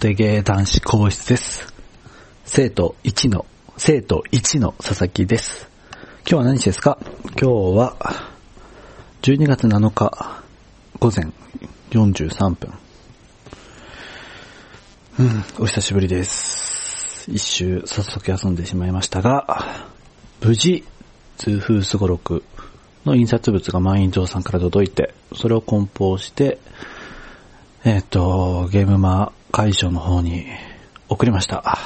テゲー男子更室です。生徒1の、生徒1の佐々木です。今日は何日ですか？今日は、12月7日、午前43分。うん、お久しぶりです。一周早速休んでしまいましたが、無事、通風すごろくの印刷物が万院堂さんから届いて、それを梱包して、えっ、と、ゲームマ会場の方に送りました。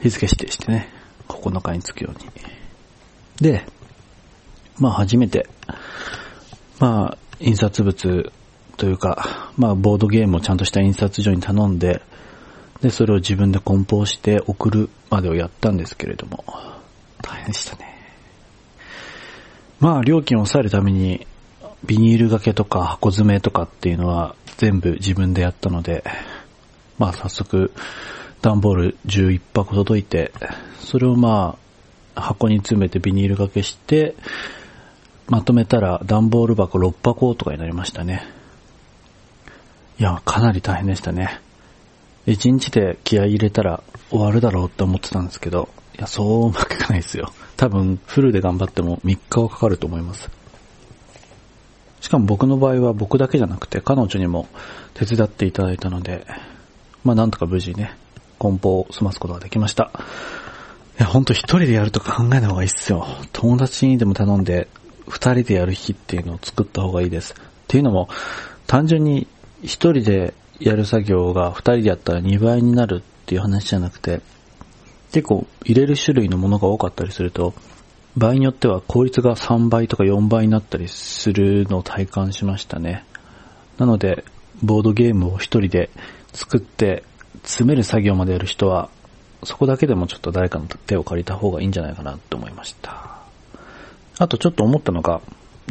日付指定してね、9日に着くように。で、まあ初めて、まあ印刷物というか、まあボードゲームをちゃんとした印刷所に頼んで、で、それを自分で梱包して送るまでをやったんですけれども、大変でしたね。まあ料金を抑えるために、ビニール掛けとか箱詰めとかっていうのは全部自分でやったので、まあ早速段ボール11箱届いて、それをまあ箱に詰めてビニール掛けして、まとめたら段ボール箱6箱とかになりましたね。いや、かなり大変でしたね。1日で気合入れたら終わるだろうって思ってたんですけど、いや、そううまくいかないですよ。多分フルで頑張っても3日はかかると思います。しかも僕の場合は僕だけじゃなくて彼女にも手伝っていただいたので、まあなんとか無事ね、梱包を済ますことができました。いや、ほんと一人でやると考えない方がいいっすよ。友達にでも頼んで、二人でやる日っていうのを作った方がいいです。っていうのも、単純に一人でやる作業が二人でやったら2倍になるっていう話じゃなくて、結構入れる種類のものが多かったりすると、場合によっては効率が3倍とか4倍になったりするのを体感しましたね。なので、ボードゲームを一人で作って詰める作業までやる人は、そこだけでもちょっと誰かの手を借りた方がいいんじゃないかなと思いました。あとちょっと思ったのが、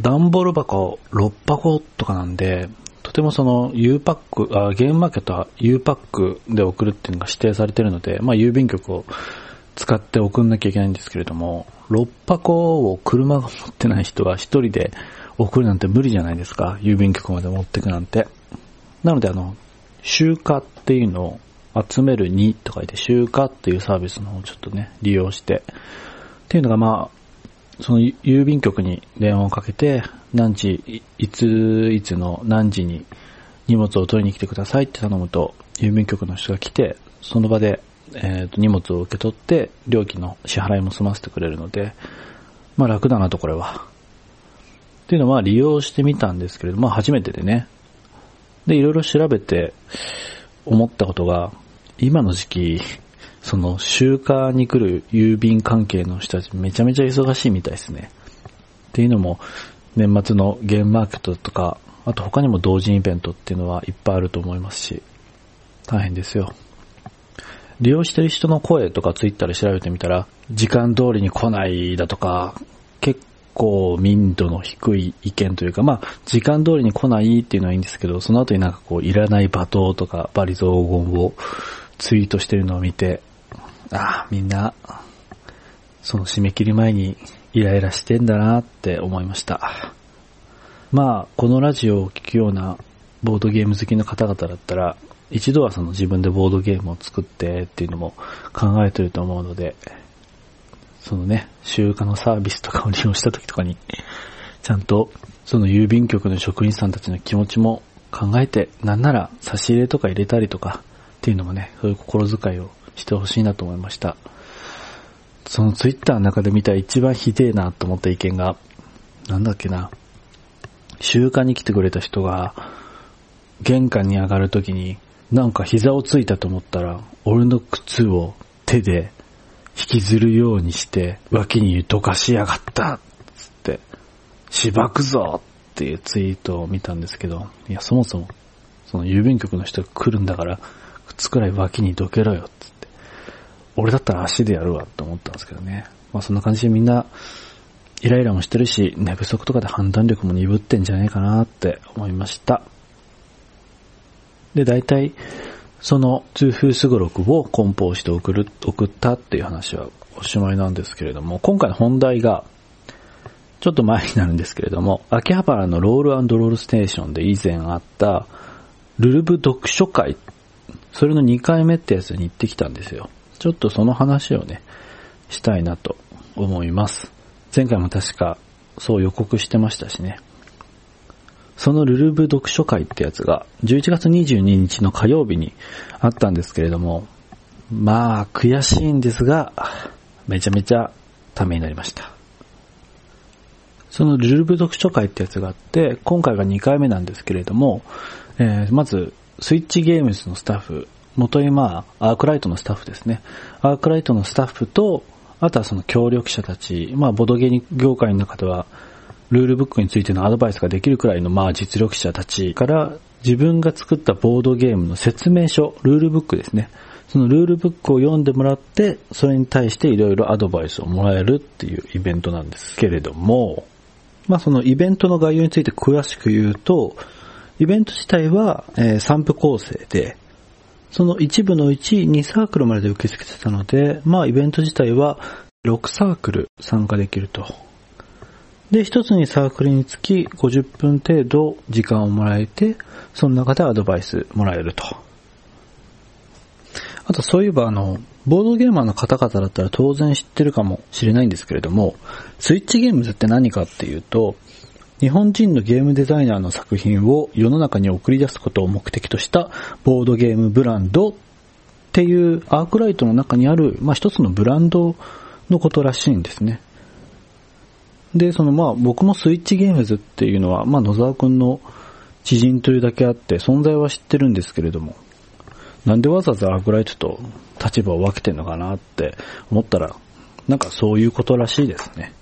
段ボール箱6箱とかなんで、とてもその U パック、あゲームマーケットは U パックで送るっていうのが指定されてるので、まあ郵便局を使って送んなきゃいけないんですけれども、6箱を車が持ってない人は一人で送るなんて無理じゃないですか？郵便局まで持ってくなんて。なのであの、集荷っていうのを集める2と書いて集荷っていうサービスの方をちょっとね、利用して。っていうのがまあ、その郵便局に電話をかけて、何時、いつ、いつの何時に荷物を取りに来てくださいって頼むと、郵便局の人が来て、その場でえー、と荷物を受け取って料金の支払いも済ませてくれるので、まあ楽だなとこれは。っていうのは利用してみたんですけれども、初めてでね。で、いろいろ調べて思ったことが、今の時期、その集荷に来る郵便関係の人たちめちゃめちゃ忙しいみたいですね。っていうのも、年末のゲームマーケットとか、あと他にも同人イベントっていうのはいっぱいあると思いますし、大変ですよ。利用してる人の声とかツイッターで調べてみたら、時間通りに来ないだとか、結構民度の低い意見というか、まあ、時間通りに来ないっていうのはいいんですけど、その後になんかこう、いらない罵倒とか、バリ雑言をツイートしてるのを見て、ああ、みんな、その締め切り前にイライラしてんだなって思いました。まあ、このラジオを聞くようなボードゲーム好きの方々だったら、一度はその自分でボードゲームを作ってっていうのも考えてると思うので、そのね、集荷のサービスとかを利用した時とかに、ちゃんとその郵便局の職員さんたちの気持ちも考えて、なんなら差し入れとか入れたりとかっていうのもね、そういう心遣いをしてほしいなと思いました。そのツイッターの中で見た一番ひでえなと思った意見が、なんだっけな、集荷に来てくれた人が、玄関に上がるときに、なんか膝をついたと思ったら、俺の靴を手で引きずるようにして、脇にどかしやがったつって、しばくぞっていうツイートを見たんですけど、いや、そもそも、その郵便局の人が来るんだから、靴くらい脇にどけろよっつって。俺だったら足でやるわって思ったんですけどね。まあそんな感じでみんな、イライラもしてるし、寝不足とかで判断力も鈍ってんじゃないかなって思いました。で、大体、その通風すごろくを梱包して送る、送ったっていう話はおしまいなんですけれども、今回の本題が、ちょっと前になるんですけれども、秋葉原のロールロールステーションで以前あった、ルルブ読書会、それの2回目ってやつに行ってきたんですよ。ちょっとその話をね、したいなと思います。前回も確かそう予告してましたしね。そのルルブ読書会ってやつが11月22日の火曜日にあったんですけれども、まあ悔しいんですが、めちゃめちゃためになりました。そのルルブ読書会ってやつがあって、今回が2回目なんですけれども、えー、まず、スイッチゲームズのスタッフ、元今、アークライトのスタッフですね。アークライトのスタッフと、あとはその協力者たち、まあ、ボドゲ業界の中では、ルールブックについてのアドバイスができるくらいの、まあ、実力者たちから、自分が作ったボードゲームの説明書、ルールブックですね。そのルールブックを読んでもらって、それに対していろいろアドバイスをもらえるっていうイベントなんですけれども、まあそのイベントの概要について詳しく言うと、イベント自体は、えー、3部構成で、その一部のうち2サークルまでで受け付けてたので、まあイベント自体は6サークル参加できると。で、一つにサークルにつき50分程度時間をもらえて、その中でアドバイスもらえると。あとそういえばあの、ボードゲーマーの方々だったら当然知ってるかもしれないんですけれども、スイッチゲームズって何かっていうと、日本人のゲームデザイナーの作品を世の中に送り出すことを目的としたボードゲームブランドっていうアークライトの中にある、まあ、一つのブランドのことらしいんですね。で、そのまあ僕もスイッチゲームズっていうのは、まあ野沢くんの知人というだけあって存在は知ってるんですけれども、なんでわざわざアークライトと立場を分けてんのかなって思ったら、なんかそういうことらしいですね。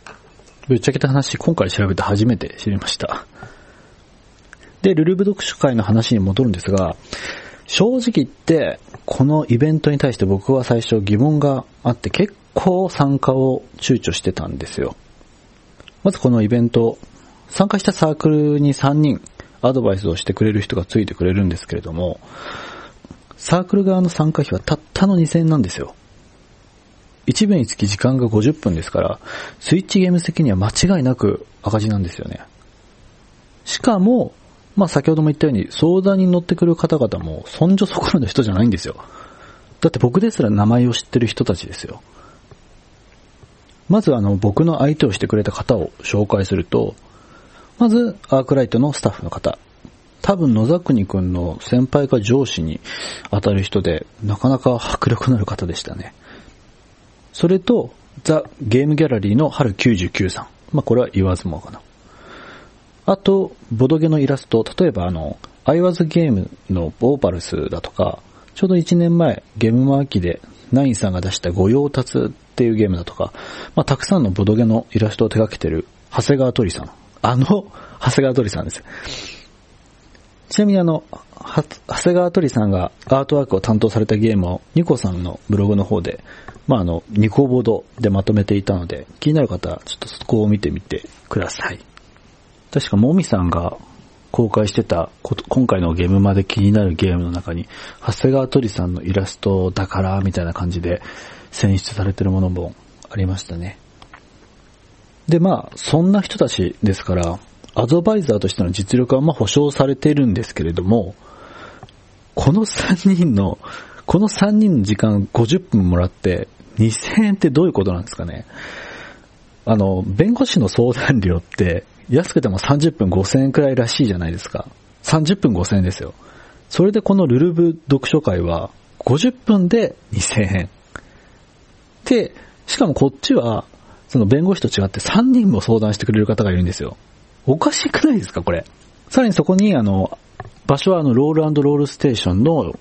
ぶっちゃけた話、今回調べて初めて知りました。で、ルルブ読書会の話に戻るんですが、正直言って、このイベントに対して僕は最初疑問があって結構参加を躊躇してたんですよ。まずこのイベント、参加したサークルに3人アドバイスをしてくれる人がついてくれるんですけれども、サークル側の参加費はたったの2000円なんですよ。1部につき時間が50分ですから、スイッチゲーム的には間違いなく赤字なんですよね。しかも、まあ先ほども言ったように相談に乗ってくる方々もそんじょそこらの人じゃないんですよ。だって僕ですら名前を知ってる人たちですよ。まずあの僕の相手をしてくれた方を紹介すると、まずアークライトのスタッフの方。多分野崎くんの先輩か上司に当たる人で、なかなか迫力のある方でしたね。それと、ザ・ゲームギャラリーの春99さん。まあ、これは言わずもかな。あと、ボドゲのイラスト、例えばあの、アイワズゲームのオーパルスだとか、ちょうど1年前、ゲームマーキでナインさんが出した御用達っていうゲームだとか、まあ、たくさんのボドゲのイラストを手掛けてる長谷川鳥さん。あの、長谷川鳥さんです。ちなみにあの、長谷川鳥さんがアートワークを担当されたゲームをニコさんのブログの方で、まあ、あの、ニコボードでまとめていたので、気になる方はちょっとそこを見てみてください。確かもみさんが公開してた、今回のゲームまで気になるゲームの中に、長谷川鳥さんのイラストだから、みたいな感じで選出されてるものもありましたね。で、まあ、そんな人たちですから、アドバイザーとしての実力はまあ保証されているんですけれども、この3人の、この3人の時間50分もらって2000円ってどういうことなんですかねあの、弁護士の相談料って安くても30分5000円くらいらしいじゃないですか。30分5000円ですよ。それでこのルルブ読書会は50分で2000円。で、しかもこっちは、その弁護士と違って3人も相談してくれる方がいるんですよ。おかしくないですか、これ。さらにそこに、あの、場所はあの、ロールロールステーションの、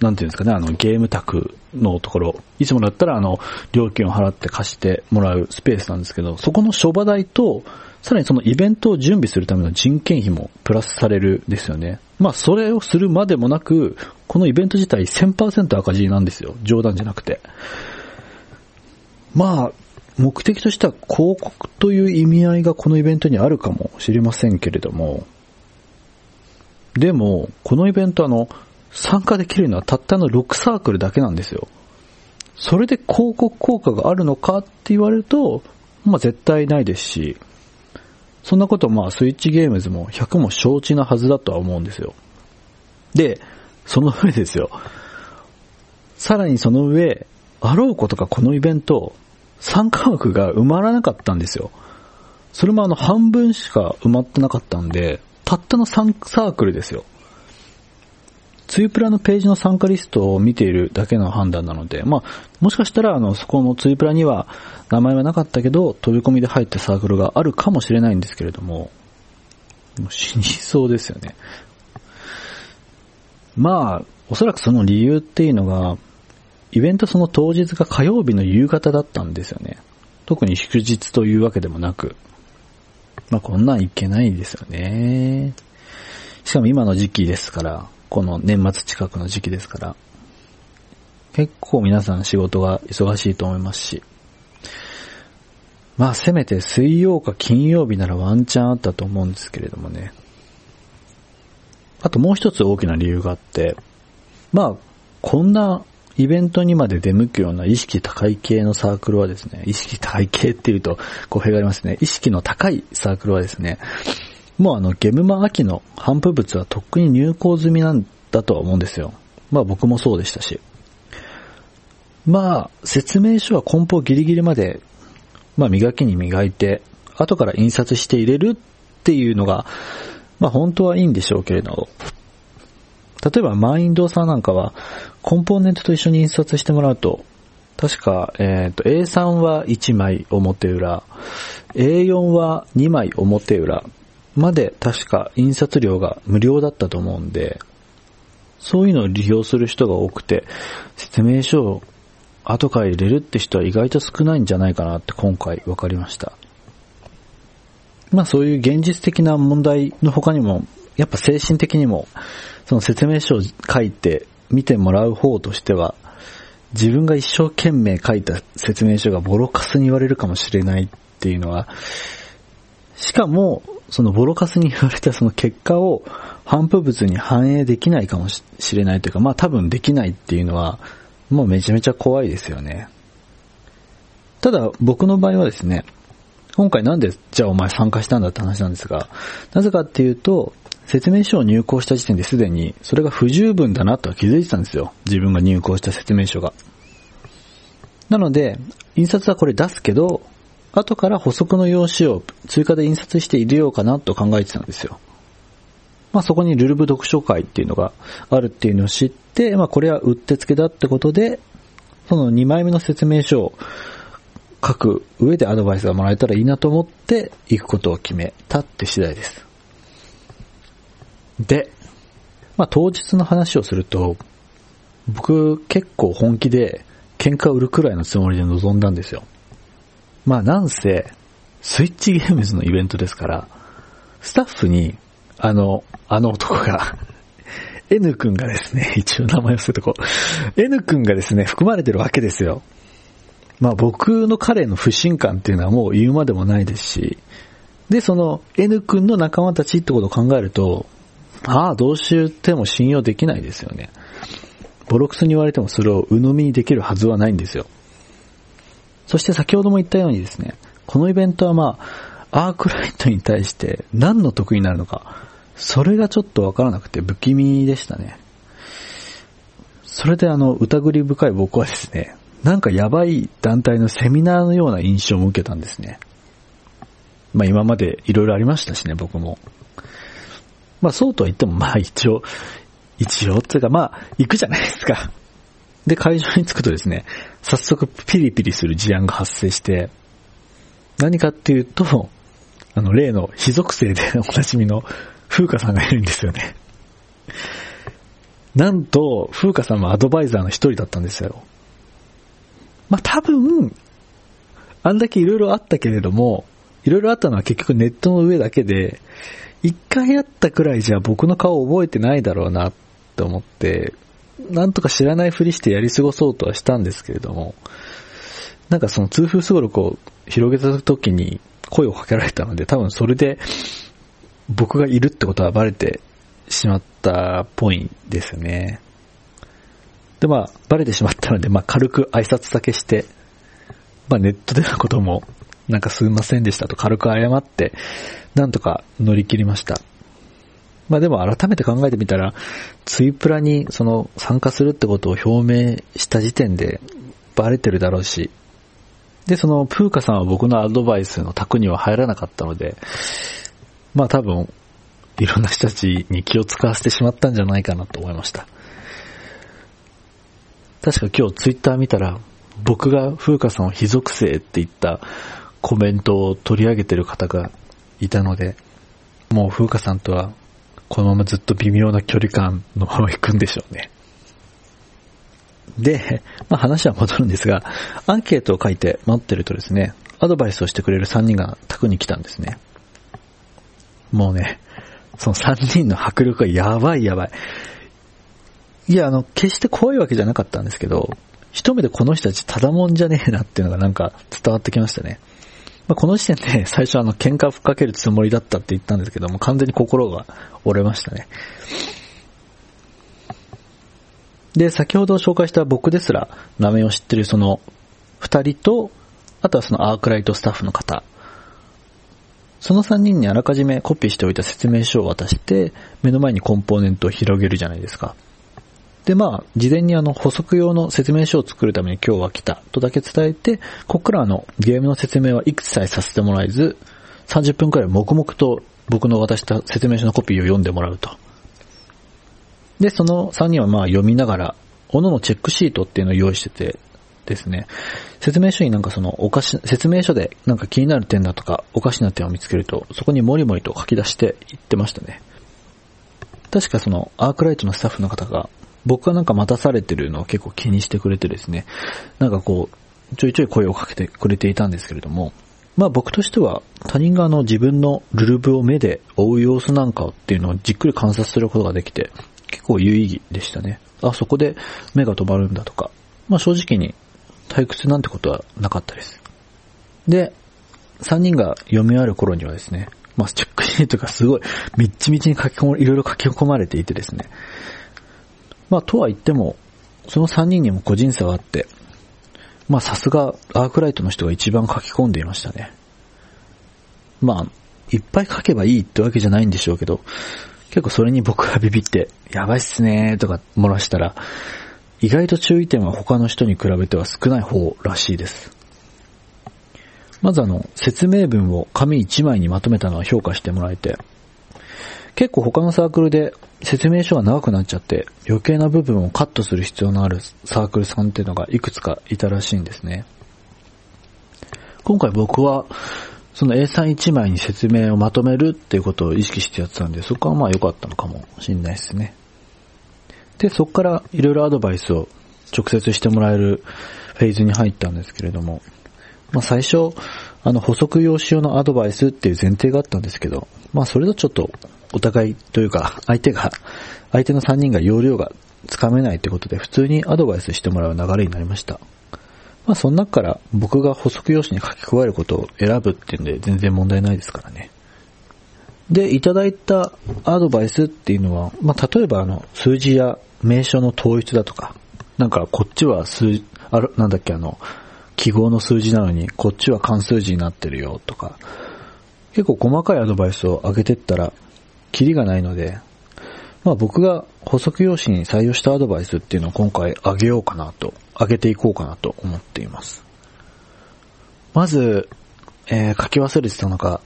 なんていうんですかね、あの、ゲーム宅のところ、いつもだったらあの、料金を払って貸してもらうスペースなんですけど、そこの諸場代と、さらにそのイベントを準備するための人件費もプラスされるんですよね。まあ、それをするまでもなく、このイベント自体1000%赤字なんですよ。冗談じゃなくて。まあ、目的としては広告という意味合いがこのイベントにあるかもしれませんけれども、でも、このイベントあの、参加できるのはたったの6サークルだけなんですよ。それで広告効果があるのかって言われると、まあ絶対ないですし、そんなことまあスイッチゲームズも100も承知なはずだとは思うんですよ。で、その上ですよ。さらにその上、あろうことかこのイベント、参加枠が埋まらなかったんですよ。それもあの半分しか埋まってなかったんで、たったの3サークルですよ。ツイプラのページの参加リストを見ているだけの判断なので、まあ、もしかしたら、あの、そこのツイプラには名前はなかったけど、飛び込みで入ったサークルがあるかもしれないんですけれども、もう死にそうですよね。まあ、おそらくその理由っていうのが、イベントその当日が火曜日の夕方だったんですよね。特に祝日というわけでもなく。まあこんなんいけないですよね。しかも今の時期ですから、この年末近くの時期ですから、結構皆さん仕事が忙しいと思いますし、まあせめて水曜か金曜日ならワンチャンあったと思うんですけれどもね。あともう一つ大きな理由があって、まあ、こんなイベントにまで出向くような意識高い系のサークルはですね、意識高い系っていうと語弊がありますね。意識の高いサークルはですね、もうあの、ゲムマ秋の反布物はとっくに入稿済みなんだとは思うんですよ。まあ僕もそうでしたし。まあ、説明書は梱包ギリギリまで、まあ磨きに磨いて、後から印刷して入れるっていうのが、まあ本当はいいんでしょうけれど、例えばマインドさんなんかは、コンポーネントと一緒に印刷してもらうと、確か、えっ、ー、と、A3 は1枚表裏、A4 は2枚表裏まで確か印刷料が無料だったと思うんで、そういうのを利用する人が多くて、説明書を後から入れるって人は意外と少ないんじゃないかなって今回分かりました。まあそういう現実的な問題の他にも、やっぱ精神的にも、その説明書を書いて見てもらう方としては、自分が一生懸命書いた説明書がボロカスに言われるかもしれないっていうのは、しかも、そのボロカスに言われたその結果を反布物に反映できないかもしれないというか、まあ多分できないっていうのは、もうめちゃめちゃ怖いですよね。ただ僕の場合はですね、今回なんでじゃあお前参加したんだって話なんですが、なぜかっていうと、説明書を入稿した時点ですでに、それが不十分だなとは気づいてたんですよ。自分が入稿した説明書が。なので、印刷はこれ出すけど、後から補足の用紙を追加で印刷して入れようかなと考えてたんですよ。まあそこにルルブ読書会っていうのがあるっていうのを知って、まあこれはうってつけだってことで、その2枚目の説明書を書く上でアドバイスがもらえたらいいなと思って行くことを決めたって次第です。で、まあ当日の話をすると、僕結構本気で喧嘩売るくらいのつもりで臨んだんですよ。まあなんせ、スイッチゲームズのイベントですから、スタッフに、あの、あの男が N 君がですね、一応名前をするとこう、N 君がですね、含まれてるわけですよ。まあ僕の彼の不信感っていうのはもう言うまでもないですし、で、その N 君の仲間たちってことを考えると、ああ、どうしても信用できないですよね。ボロクスに言われてもそれを鵜呑みにできるはずはないんですよ。そして先ほども言ったようにですね、このイベントはまあ、アークライトに対して何の得になるのか、それがちょっとわからなくて不気味でしたね。それであの、疑り深い僕はですね、なんかやばい団体のセミナーのような印象も受けたんですね。まあ今まで色々ありましたしね、僕も。まあそうとは言ってもまあ一応、一応っていうかまあ行くじゃないですか。で、会場に着くとですね、早速ピリピリする事案が発生して、何かっていうと、あの、例の非属性でおなじみの風花さんがいるんですよね。なんと、風花さんもアドバイザーの一人だったんですよ。まあ、多分、あんだけ色々あったけれども、色々あったのは結局ネットの上だけで、一回会ったくらいじゃ僕の顔覚えてないだろうなって思って、なんとか知らないふりしてやり過ごそうとはしたんですけれども、なんかその通風すごろくを広げた時に声をかけられたので、多分それで僕がいるってことはバレてしまったっぽいんですね。で、まあ、バレてしまったので、まあ、軽く挨拶だけして、まあ、ネットでのことも、なんかすいませんでしたと軽く謝って、なんとか乗り切りました。まあでも改めて考えてみたら、ツイプラにその参加するってことを表明した時点でバレてるだろうし、で、そのプーカさんは僕のアドバイスの卓には入らなかったので、まあ多分、いろんな人たちに気を使わせてしまったんじゃないかなと思いました。確か今日ツイッター見たら、僕が風花さんを非属性って言ったコメントを取り上げてる方がいたので、もう風花さんとはこのままずっと微妙な距離感のまま行くんでしょうね。で、まあ話は戻るんですが、アンケートを書いて待ってるとですね、アドバイスをしてくれる3人が宅に来たんですね。もうね、その3人の迫力がやばいやばい。いや、あの、決して怖いわけじゃなかったんですけど、一目でこの人たちただもんじゃねえなっていうのがなんか伝わってきましたね。まあ、この時点で 最初あの喧嘩を吹っかけるつもりだったって言ったんですけども、完全に心が折れましたね。で、先ほど紹介した僕ですら名前を知ってるその二人と、あとはそのアークライトスタッフの方。その三人にあらかじめコピーしておいた説明書を渡して、目の前にコンポーネントを広げるじゃないですか。で、まあ、事前にあの補足用の説明書を作るために今日は来たとだけ伝えて、こっからあのゲームの説明は一切さえさせてもらえず、30分くらい黙々と僕の渡した説明書のコピーを読んでもらうと。で、その3人はまあ読みながら、おののチェックシートっていうのを用意しててですね、説明書になんかそのおかし、説明書でなんか気になる点だとかおかしな点を見つけると、そこにもりもりと書き出していってましたね。確かそのアークライトのスタッフの方が僕がなんか待たされてるのを結構気にしてくれてですね、なんかこう、ちょいちょい声をかけてくれていたんですけれども、まあ僕としては他人があの自分のルルブを目で追う様子なんかっていうのをじっくり観察することができて、結構有意義でしたね。あ、そこで目が止まるんだとか。まあ正直に退屈なんてことはなかったです。で、3人が読み終わる頃にはですね、まあチェックシートがすごい、みっちみちに書き込ま、いろいろ書き込まれていてですね、まあ、とは言っても、その3人にも個人差があって、まあ、さすがアークライトの人が一番書き込んでいましたね。まあ、いっぱい書けばいいってわけじゃないんでしょうけど、結構それに僕がビビって、やばいっすねーとか漏らしたら、意外と注意点は他の人に比べては少ない方らしいです。まずあの、説明文を紙1枚にまとめたのは評価してもらえて、結構他のサークルで説明書が長くなっちゃって余計な部分をカットする必要のあるサークルさんっていうのがいくつかいたらしいんですね。今回僕はその A31 枚に説明をまとめるっていうことを意識してやってたんで、そこはまあ良かったのかもしんないですね。で、そこからいろいろアドバイスを直接してもらえるフェーズに入ったんですけれども、まあ最初、あの補足用紙用のアドバイスっていう前提があったんですけど、まあそれとちょっとお互いというか、相手が、相手の3人が容量がつかめないってことで、普通にアドバイスしてもらう流れになりました。まあ、その中から僕が補足用紙に書き加えることを選ぶっていうんで、全然問題ないですからね。で、いただいたアドバイスっていうのは、まあ、例えばあの、数字や名称の統一だとか、なんかこっちは数、ある、なんだっけあの、記号の数字なのに、こっちは関数字になってるよとか、結構細かいアドバイスを上げてったら、キリがないので、まあ僕が補足用紙に採用したアドバイスっていうのを今回あげようかなと、あげていこうかなと思っています。まず、えー、書き忘れてたのが、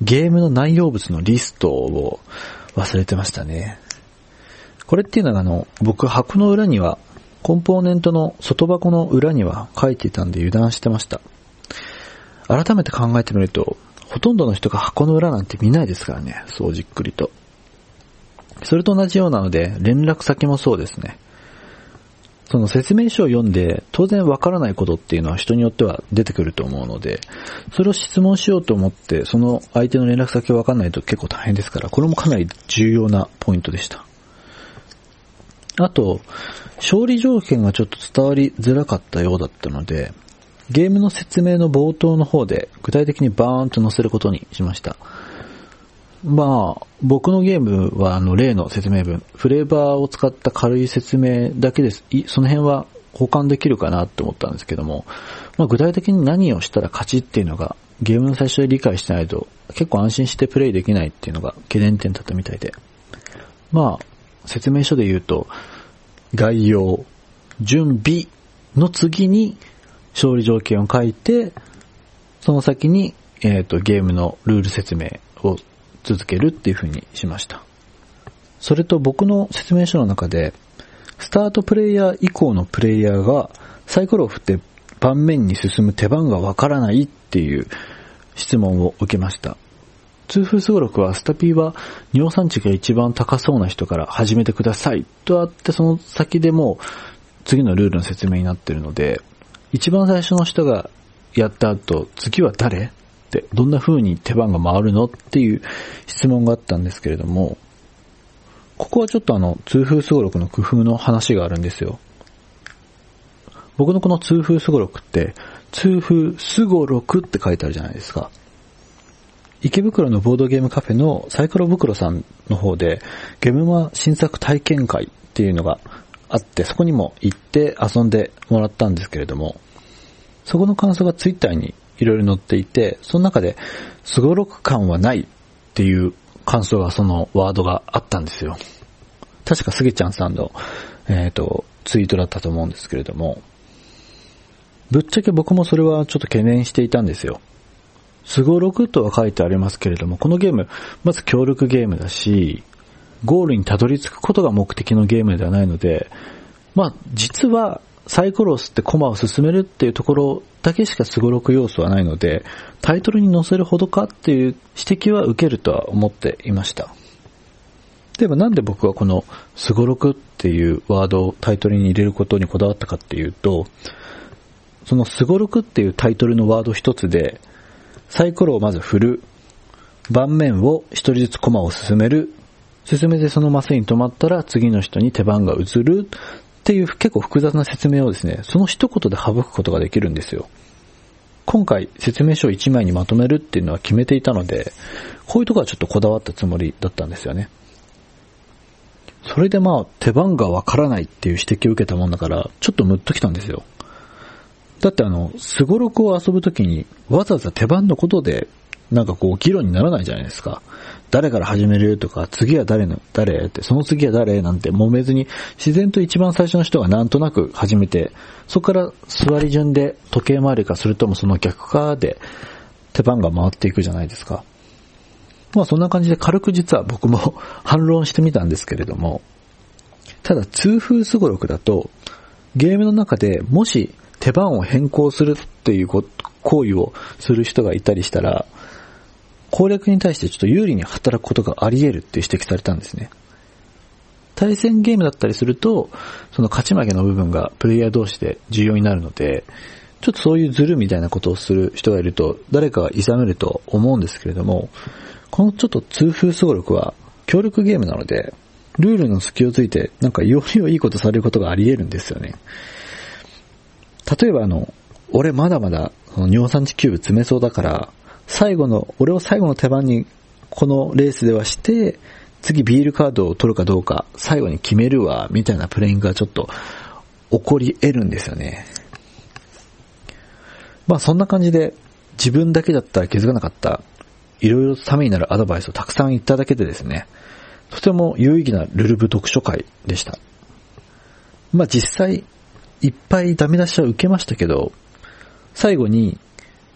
ゲームの内容物のリストを忘れてましたね。これっていうのがあの、僕箱の裏には、コンポーネントの外箱の裏には書いていたんで油断してました。改めて考えてみると、ほとんどの人が箱の裏なんて見ないですからね、そうじっくりと。それと同じようなので、連絡先もそうですね。その説明書を読んで、当然わからないことっていうのは人によっては出てくると思うので、それを質問しようと思って、その相手の連絡先をわかんないと結構大変ですから、これもかなり重要なポイントでした。あと、勝利条件がちょっと伝わりづらかったようだったので、ゲームの説明の冒頭の方で具体的にバーンと載せることにしました。まあ、僕のゲームはあの例の説明文、フレーバーを使った軽い説明だけです。その辺は保管できるかなって思ったんですけども、まあ、具体的に何をしたら勝ちっていうのがゲームの最初で理解してないと結構安心してプレイできないっていうのが懸念点だったみたいで。まあ、説明書で言うと、概要、準備の次に勝利条件を書いて、その先に、えっ、ー、と、ゲームのルール説明を続けるっていう風にしました。それと僕の説明書の中で、スタートプレイヤー以降のプレイヤーがサイコロを振って盤面に進む手番がわからないっていう質問を受けました。痛風すごろくはスタピーは尿酸値が一番高そうな人から始めてくださいとあってその先でも次のルールの説明になってるので一番最初の人がやった後次は誰？ってどんな風に手番が回るの？っていう質問があったんですけれどもここはちょっとあの痛風すごろくの工夫の話があるんですよ。僕のこの痛風すごろくって、痛風すごろくって書いてあるじゃないですか。池袋のボードゲームカフェのサイコロ袋さんの方で、ゲームマ新作体験会っていうのがあって、そこにも行って遊んでもらったんですけれども、そこの感想がツイッターにいろいろ載っていて、その中で、すごろく感はないっていう感想がそのワードがあったんですよ。確かスギちゃんさんの、えっ、ー、と、ツイートだったと思うんですけれども、ぶっちゃけ僕もそれはちょっと懸念していたんですよ。すごろくとは書いてありますけれども、このゲーム、まず協力ゲームだし、ゴールにたどり着くことが目的のゲームではないので、まあ、実はサイコロを吸ってコマを進めるっていうところだけしかすごろく要素はないので、タイトルに載せるほどかっていう指摘は受けるとは思っていました。でもなんで僕はこのすごろくっていうワードをタイトルに入れることにこだわったかっていうと、そのすごろくっていうタイトルのワード一つで、サイコロをまず振る。盤面を一人ずつコマを進める。進めてそのマスに止まったら次の人に手番が移る。っていう結構複雑な説明をですね、その一言で省くことができるんですよ。今回説明書を1枚にまとめるっていうのは決めていたので、こういうとこはちょっとこだわったつもりだったんですよね。それでまあ手番がわからないっていう指摘を受けたもんだから、ちょっとムッときたんですよ。だってあの、すごろくを遊ぶときに、わざわざ手番のことで、なんかこう、議論にならないじゃないですか。誰から始めるとか、次は誰の、誰って、その次は誰なんて揉めずに、自然と一番最初の人がなんとなく始めて、そこから座り順で時計回りか、それともその逆かで、手番が回っていくじゃないですか。まあそんな感じで軽く実は僕も 反論してみたんですけれども、ただ痛風すごろくだと、ゲームの中でもし手番を変更するっていう行為をする人がいたりしたら、攻略に対してちょっと有利に働くことがあり得るって指摘されたんですね。対戦ゲームだったりすると、その勝ち負けの部分がプレイヤー同士で重要になるので、ちょっとそういうズルみたいなことをする人がいると、誰かが諌めると思うんですけれども、このちょっと痛風総力は協力ゲームなので、ルールの隙をついて、なんかよりをいいことされることがあり得るんですよね。例えばあの、俺まだまだその尿酸値キューブ詰めそうだから、最後の、俺を最後の手番にこのレースではして、次ビールカードを取るかどうか最後に決めるわ、みたいなプレイングがちょっと起こり得るんですよね。まあそんな感じで自分だけだったら気づかなかったいろいろためになるアドバイスをたくさん言っただけでですね、とても有意義なルルブ読書会でした。まあ実際いっぱいダメ出しは受けましたけど、最後に、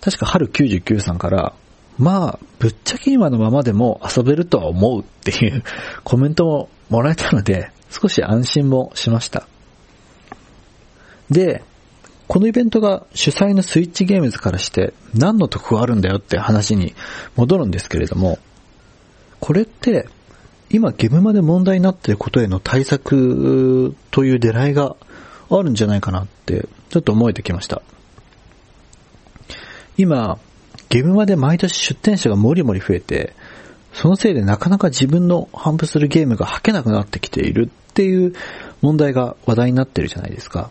確か春99さんから、まあ、ぶっちゃけ今のままでも遊べるとは思うっていう コメントももらえたので、少し安心もしました。で、このイベントが主催のスイッチゲームズからして何の得があるんだよって話に戻るんですけれども、これって今ゲームまで問題になっていることへの対策という狙いがあるんじゃないかなって、ちょっと思えてきました。今、ゲームまで毎年出店者がもりもり増えて、そのせいでなかなか自分の販布するゲームが吐けなくなってきているっていう問題が話題になってるじゃないですか。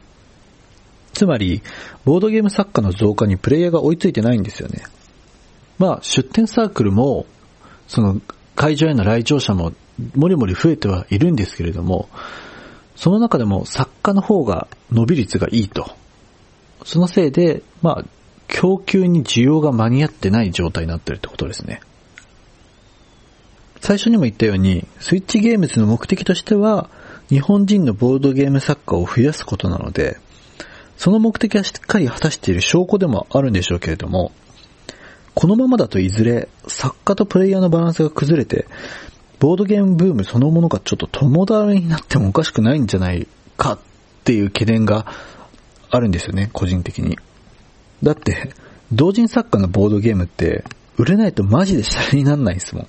つまり、ボードゲーム作家の増加にプレイヤーが追いついてないんですよね。まあ、出店サークルも、その、会場への来場者も、もりもり増えてはいるんですけれども、その中でも作家の方が伸び率がいいと。そのせいで、まあ、供給に需要が間に合ってない状態になってるってことですね。最初にも言ったように、スイッチゲームズの目的としては、日本人のボードゲーム作家を増やすことなので、その目的はしっかり果たしている証拠でもあるんでしょうけれども、このままだといずれ作家とプレイヤーのバランスが崩れて、ボードゲームブームそのものがちょっと共倒れになってもおかしくないんじゃないかっていう懸念があるんですよね、個人的に。だって、同人作家のボードゲームって売れないとマジでシャレになんないんですもん。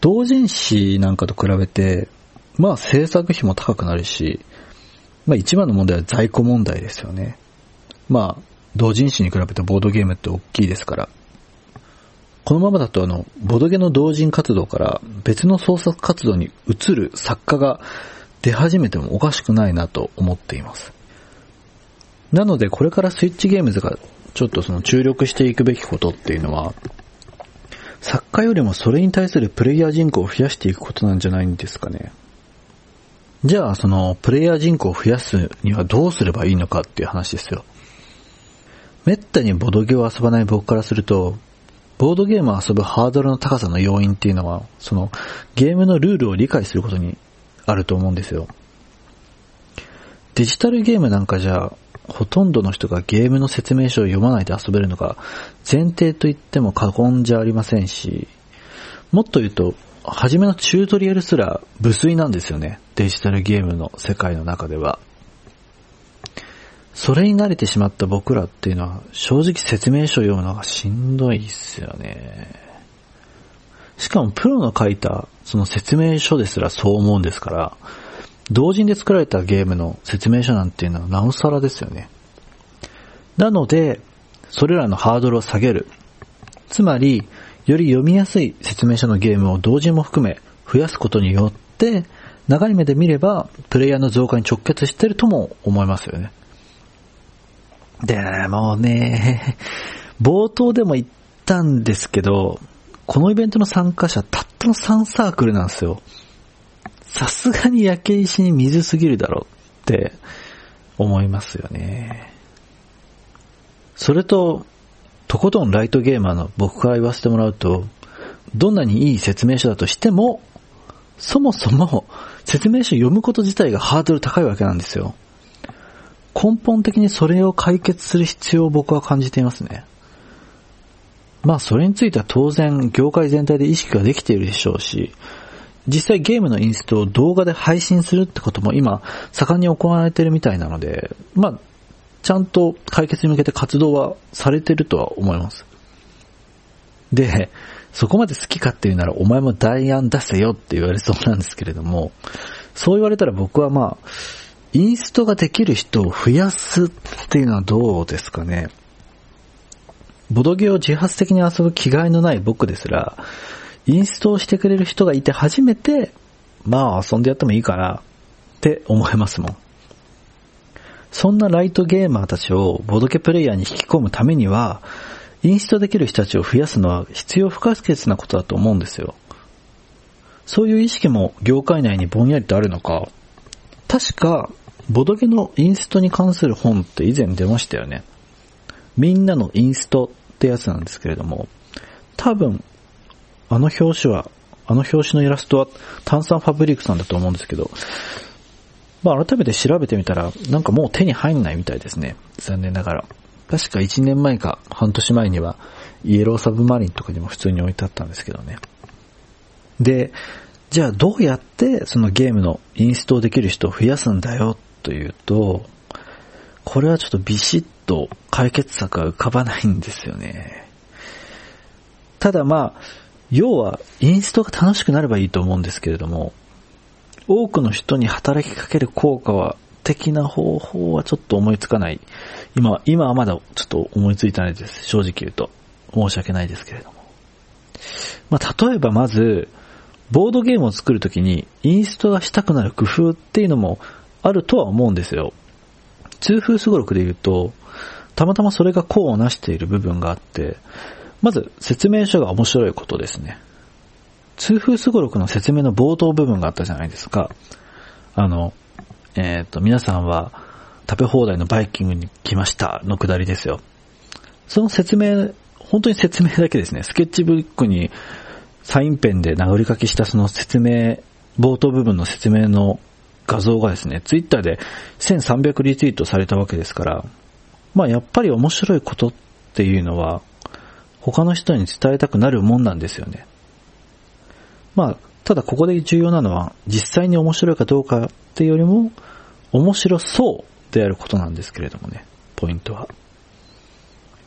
同人誌なんかと比べて、まあ制作費も高くなるし、まあ一番の問題は在庫問題ですよね。まあ、同人誌に比べてボードゲームって大きいですから。このままだとあの、ボドゲの同人活動から別の創作活動に移る作家が出始めてもおかしくないなと思っています。なのでこれからスイッチゲームズがちょっとその注力していくべきことっていうのは、作家よりもそれに対するプレイヤー人口を増やしていくことなんじゃないんですかね。じゃあ、その、プレイヤー人口を増やすにはどうすればいいのかっていう話ですよ。めったにボドゲを遊ばない僕からすると、ボードゲームを遊ぶハードルの高さの要因っていうのは、その、ゲームのルールを理解することにあると思うんですよ。デジタルゲームなんかじゃ、ほとんどの人がゲームの説明書を読まないで遊べるのが前提と言っても過言じゃありませんし、もっと言うと、初めのチュートリアルすら無粋なんですよね。デジタルゲームの世界の中では。それに慣れてしまった僕らっていうのは、正直説明書を読むのがしんどいっすよね。しかもプロの書いたその説明書ですらそう思うんですから、同人で作られたゲームの説明書なんていうのはなおさらですよね。なので、それらのハードルを下げる。つまり、より読みやすい説明書のゲームを同時も含め増やすことによって、長い目で見れば、プレイヤーの増加に直結してるとも思いますよね。でもね、冒頭でも言ったんですけど、このイベントの参加者たったの3サークルなんですよ。さすがに焼け石に水すぎるだろうって思いますよね。それと、とことんライトゲーマーの僕から言わせてもらうと、どんなにいい説明書だとしても、そもそも説明書読むこと自体がハードル高いわけなんですよ。根本的にそれを解決する必要を僕は感じていますね。まあそれについては当然業界全体で意識ができているでしょうし、実際ゲームのインストを動画で配信するってことも今盛んに行われてるみたいなので、まあちゃんと解決に向けて活動はされてるとは思います。で、そこまで好きかっていうならお前も代案出せよって言われそうなんですけれども、そう言われたら僕はまあ、インストができる人を増やすっていうのはどうですかね。ボドゲを自発的に遊ぶ気概のない僕ですら、インストをしてくれる人がいて初めて、まあ遊んでやってもいいかなって思いますもん。そんなライトゲーマーたちをボドゲプレイヤーに引き込むためには、インストできる人たちを増やすのは必要不可欠なことだと思うんですよ。そういう意識も業界内にぼんやりとあるのか、確か、ボドゲのインストに関する本って以前出ましたよね。みんなのインストってやつなんですけれども、多分、あの表紙は、あの表紙のイラストは炭酸ファブリックさんだと思うんですけど、まあ改めて調べてみたら、なんかもう手に入んないみたいですね。残念ながら。確か1年前か半年前には、イエローサブマリンとかにも普通に置いてあったんですけどね。で、じゃあどうやってそのゲームのインストールできる人を増やすんだよというと、これはちょっとビシッと解決策は浮かばないんですよね。ただまあ、要は、インストが楽しくなればいいと思うんですけれども、多くの人に働きかける効果は、的な方法はちょっと思いつかない。今、今はまだちょっと思いついてないです。正直言うと。申し訳ないですけれども。まあ、例えばまず、ボードゲームを作るときに、インストがしたくなる工夫っていうのもあるとは思うんですよ。通風すごろくで言うと、たまたまそれが功をなしている部分があって、まず説明書が面白いことですね。通風すごろくの説明の冒頭部分があったじゃないですか。あの、えっ、ー、と、皆さんは食べ放題のバイキングに来ましたのくだりですよ。その説明、本当に説明だけですね。スケッチブックにサインペンで殴り書きしたその説明、冒頭部分の説明の画像がですね、ツイッターで1300リツイートされたわけですから、まあやっぱり面白いことっていうのは、他の人に伝えたくなるもんなんですよね。まあ、ただここで重要なのは、実際に面白いかどうかっていうよりも、面白そうであることなんですけれどもね、ポイントは。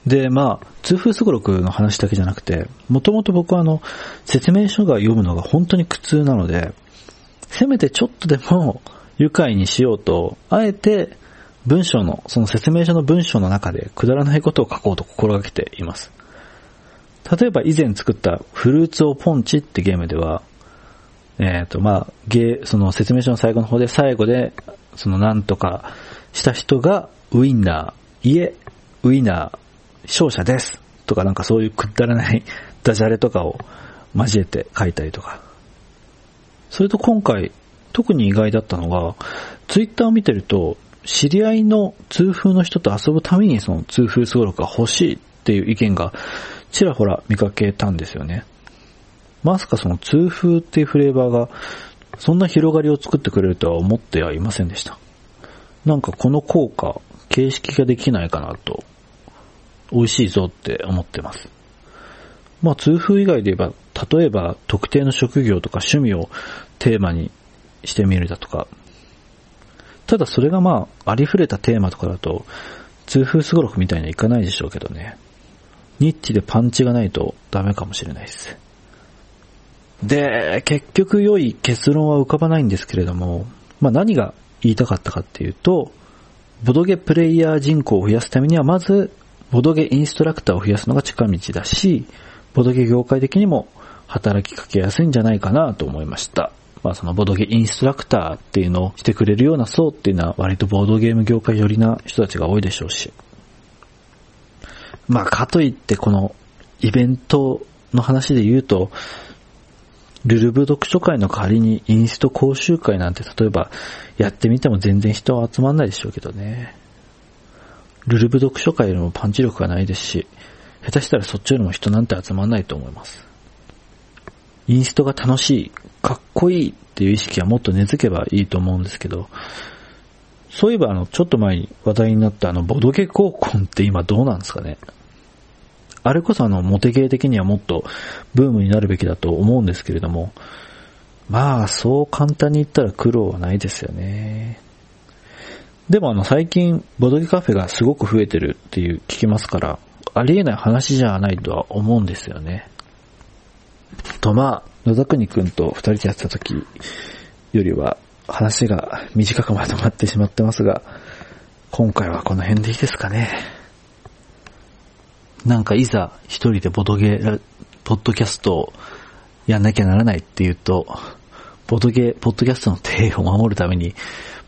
で、まあ、通風すごろくの話だけじゃなくて、もともと僕はあの、説明書が読むのが本当に苦痛なので、せめてちょっとでも愉快にしようと、あえて文章の、その説明書の文章の中でくだらないことを書こうと心がけています。例えば以前作ったフルーツオポンチってゲームでは、えっ、ー、と、まあ、ゲー、その説明書の最後の方で最後で、そのなんとかした人がウィンナー、いえ、ウィンナー、勝者ですとかなんかそういうくだらないダジャレとかを交えて書いたりとか。それと今回、特に意外だったのが、ツイッターを見てると、知り合いの通風の人と遊ぶためにその通風すごろくが欲しいっていう意見がちらほら見かけたんですよね。まさかその通風っていうフレーバーがそんな広がりを作ってくれるとは思ってはいませんでした。なんかこの効果、形式ができないかなと美味しいぞって思ってます。まあ、痛風以外で言えば、例えば特定の職業とか趣味をテーマにしてみるだとか、ただそれがまあ、ありふれたテーマとかだと、痛風すごろくみたいにはいかないでしょうけどね。ニッチでパンチがないとダメかもしれないです。で、結局良い結論は浮かばないんですけれども、まあ何が言いたかったかっていうと、ボドゲプレイヤー人口を増やすためにはまずボドゲインストラクターを増やすのが近道だし、ボドゲ業界的にも働きかけやすいんじゃないかなと思いました。まあそのボドゲインストラクターっていうのをしてくれるような層っていうのは割とボードゲーム業界寄りな人たちが多いでしょうし。まあかといってこのイベントの話で言うと、ルルブ読書会の代わりにインスト講習会なんて例えばやってみても全然人は集まんないでしょうけどね。ルルブ読書会よりもパンチ力がないですし、下手したらそっちよりも人なんて集まんないと思います。インストが楽しい、かっこいいっていう意識はもっと根付けばいいと思うんですけど、そういえばあの、ちょっと前に話題になったあの、ボドゲ合コンって今どうなんですかねあれこそあの、モテゲー的にはもっとブームになるべきだと思うんですけれども、まあ、そう簡単に言ったら苦労はないですよね。でもあの最近、ボドゲカフェがすごく増えてるっていう聞きますから、ありえない話じゃないとは思うんですよね。とまあ、野田国くんと二人でやってた時よりは話が短くまとまってしまってますが、今回はこの辺でいいですかね。なんかいざ一人でボドゲ、ポッドキャストをやんなきゃならないっていうと、ボドゲ、ポッドキャストの定を守るために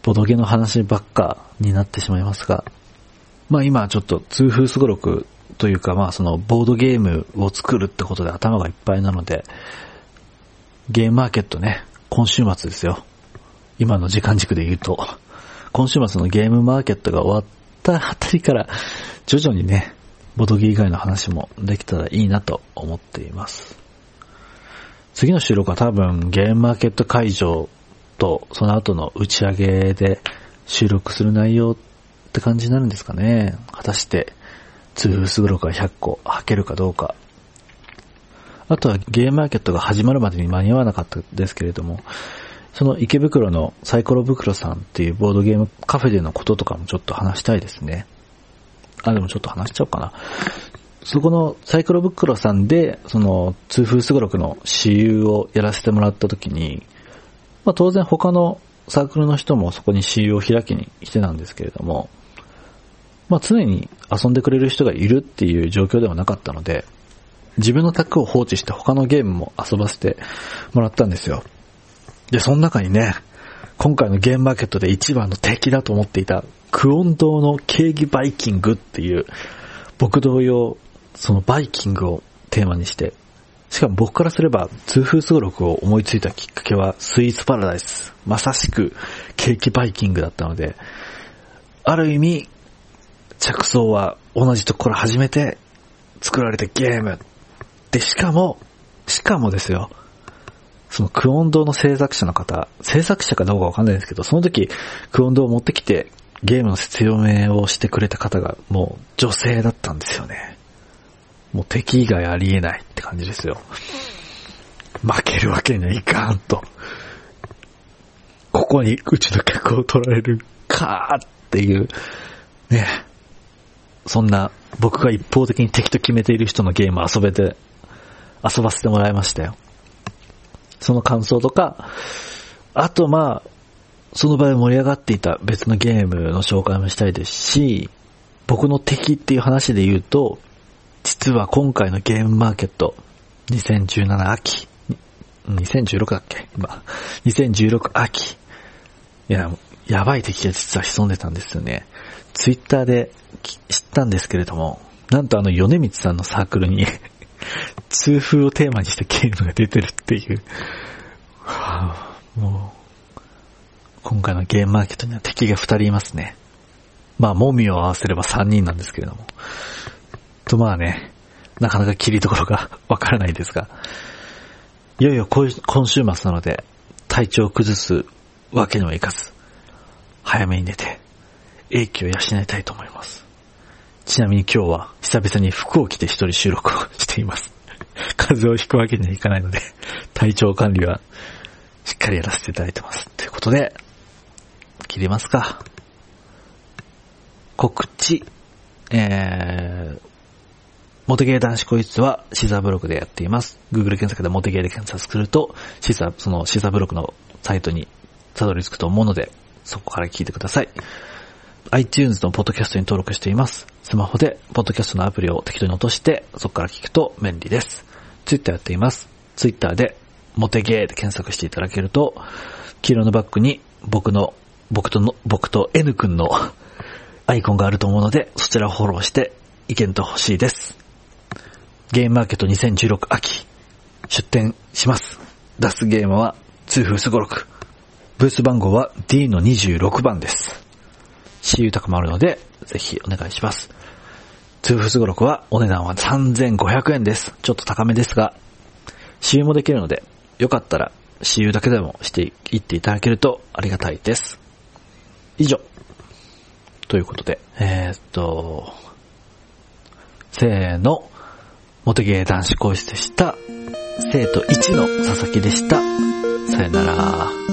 ボドゲの話ばっかになってしまいますが、まあ今ちょっと通風すごろくというかまあそのボードゲームを作るってことで頭がいっぱいなので、ゲームマーケットね、今週末ですよ。今の時間軸で言うと、今週末のゲームマーケットが終わったあたりから徐々にね、ボドゲ以外の話もできたらいいなと思っています。次の収録は多分ゲームマーケット会場と、その後の打ち上げで収録する内容って感じになるんですかね。果たして、ツーフスグロから100個履けるかどうか。あとはゲームマーケットが始まるまでに間に合わなかったですけれども、その池袋のサイコロ袋さんっていうボードゲームカフェでのこととかもちょっと話したいですね。あ、でもちょっと話しちゃおうかな。そこのサイコロ袋さんで、その、通風すごろくの私有をやらせてもらった時に、まあ当然他のサークルの人もそこに CU を開きに来てたんですけれども、まあ常に遊んでくれる人がいるっていう状況ではなかったので、自分の卓を放置して他のゲームも遊ばせてもらったんですよ。で、その中にね、今回のゲームマーケットで一番の敵だと思っていた、クオン島のケーキバイキングっていう、僕同様、そのバイキングをテーマにしてしかも僕からすれば、痛風すごろくを思いついたきっかけは、スイーツパラダイス。まさしく、ケーキバイキングだったので、ある意味、着想は同じところ始めて作られたゲーム。で、しかも、しかもですよ、そのクオン堂の制作者の方、制作者かどうかわかんないですけど、その時、クオン堂を持ってきて、ゲームの説明をしてくれた方が、もう女性だったんですよね。もう敵以外ありえないって感じですよ。負けるわけにはいかんと。ここにうちの客を取られるかーっていう、ね。そんな僕が一方的に敵と決めている人のゲームを遊べて、遊ばせてもらいましたよ。その感想とか、あとまあ、その場で盛り上がっていた別のゲームの紹介もしたいですし、僕の敵っていう話で言うと、実は今回のゲームマーケット、2017秋、2016だっけ今、2016秋。いや、やばい敵が実は潜んでたんですよね。ツイッターで知ったんですけれども、なんとあの米光さんのサークルに痛風をテーマにしたゲームが出てるっていう。はあ、もう、今回のゲームマーケットには敵が2人いますね。まあ、もみを合わせれば3人なんですけれども。とまあね、なかなか切りどころが わからないですが、いよいよ今週末なので、体調を崩すわけにはいかず、早めに寝て、英気を養いたいと思います。ちなみに今日は久々に服を着て一人収録をしています。風邪をひくわけにはいかないので、体調管理はしっかりやらせていただいてます。ということで、切りますか。告知、えー、モテゲー男子こいつはシザーブログでやっています。Google 検索でモテゲーで検索すると、シザー、そのシザーブログのサイトにたどり着くと思うので、そこから聞いてください。iTunes のポッドキャストに登録しています。スマホでポッドキャストのアプリを適当に落として、そこから聞くと便利です。Twitter やっています。Twitter でモテゲーで検索していただけると、黄色のバッグに僕の、僕との、僕と N 君の アイコンがあると思うので、そちらをフォローして意見と欲しいです。ゲームマーケット2016秋、出展します。出すゲームは、通風すごろく。ブース番号は D の26番です。私有高もあるので、ぜひお願いします。通風すごろくはお値段は3500円です。ちょっと高めですが、私有もできるので、よかったら私有だけでもしていっていただけるとありがたいです。以上。ということで、えー、っと、せーの、モテゲー男子講師でした。生徒1の佐々木でした。さよなら。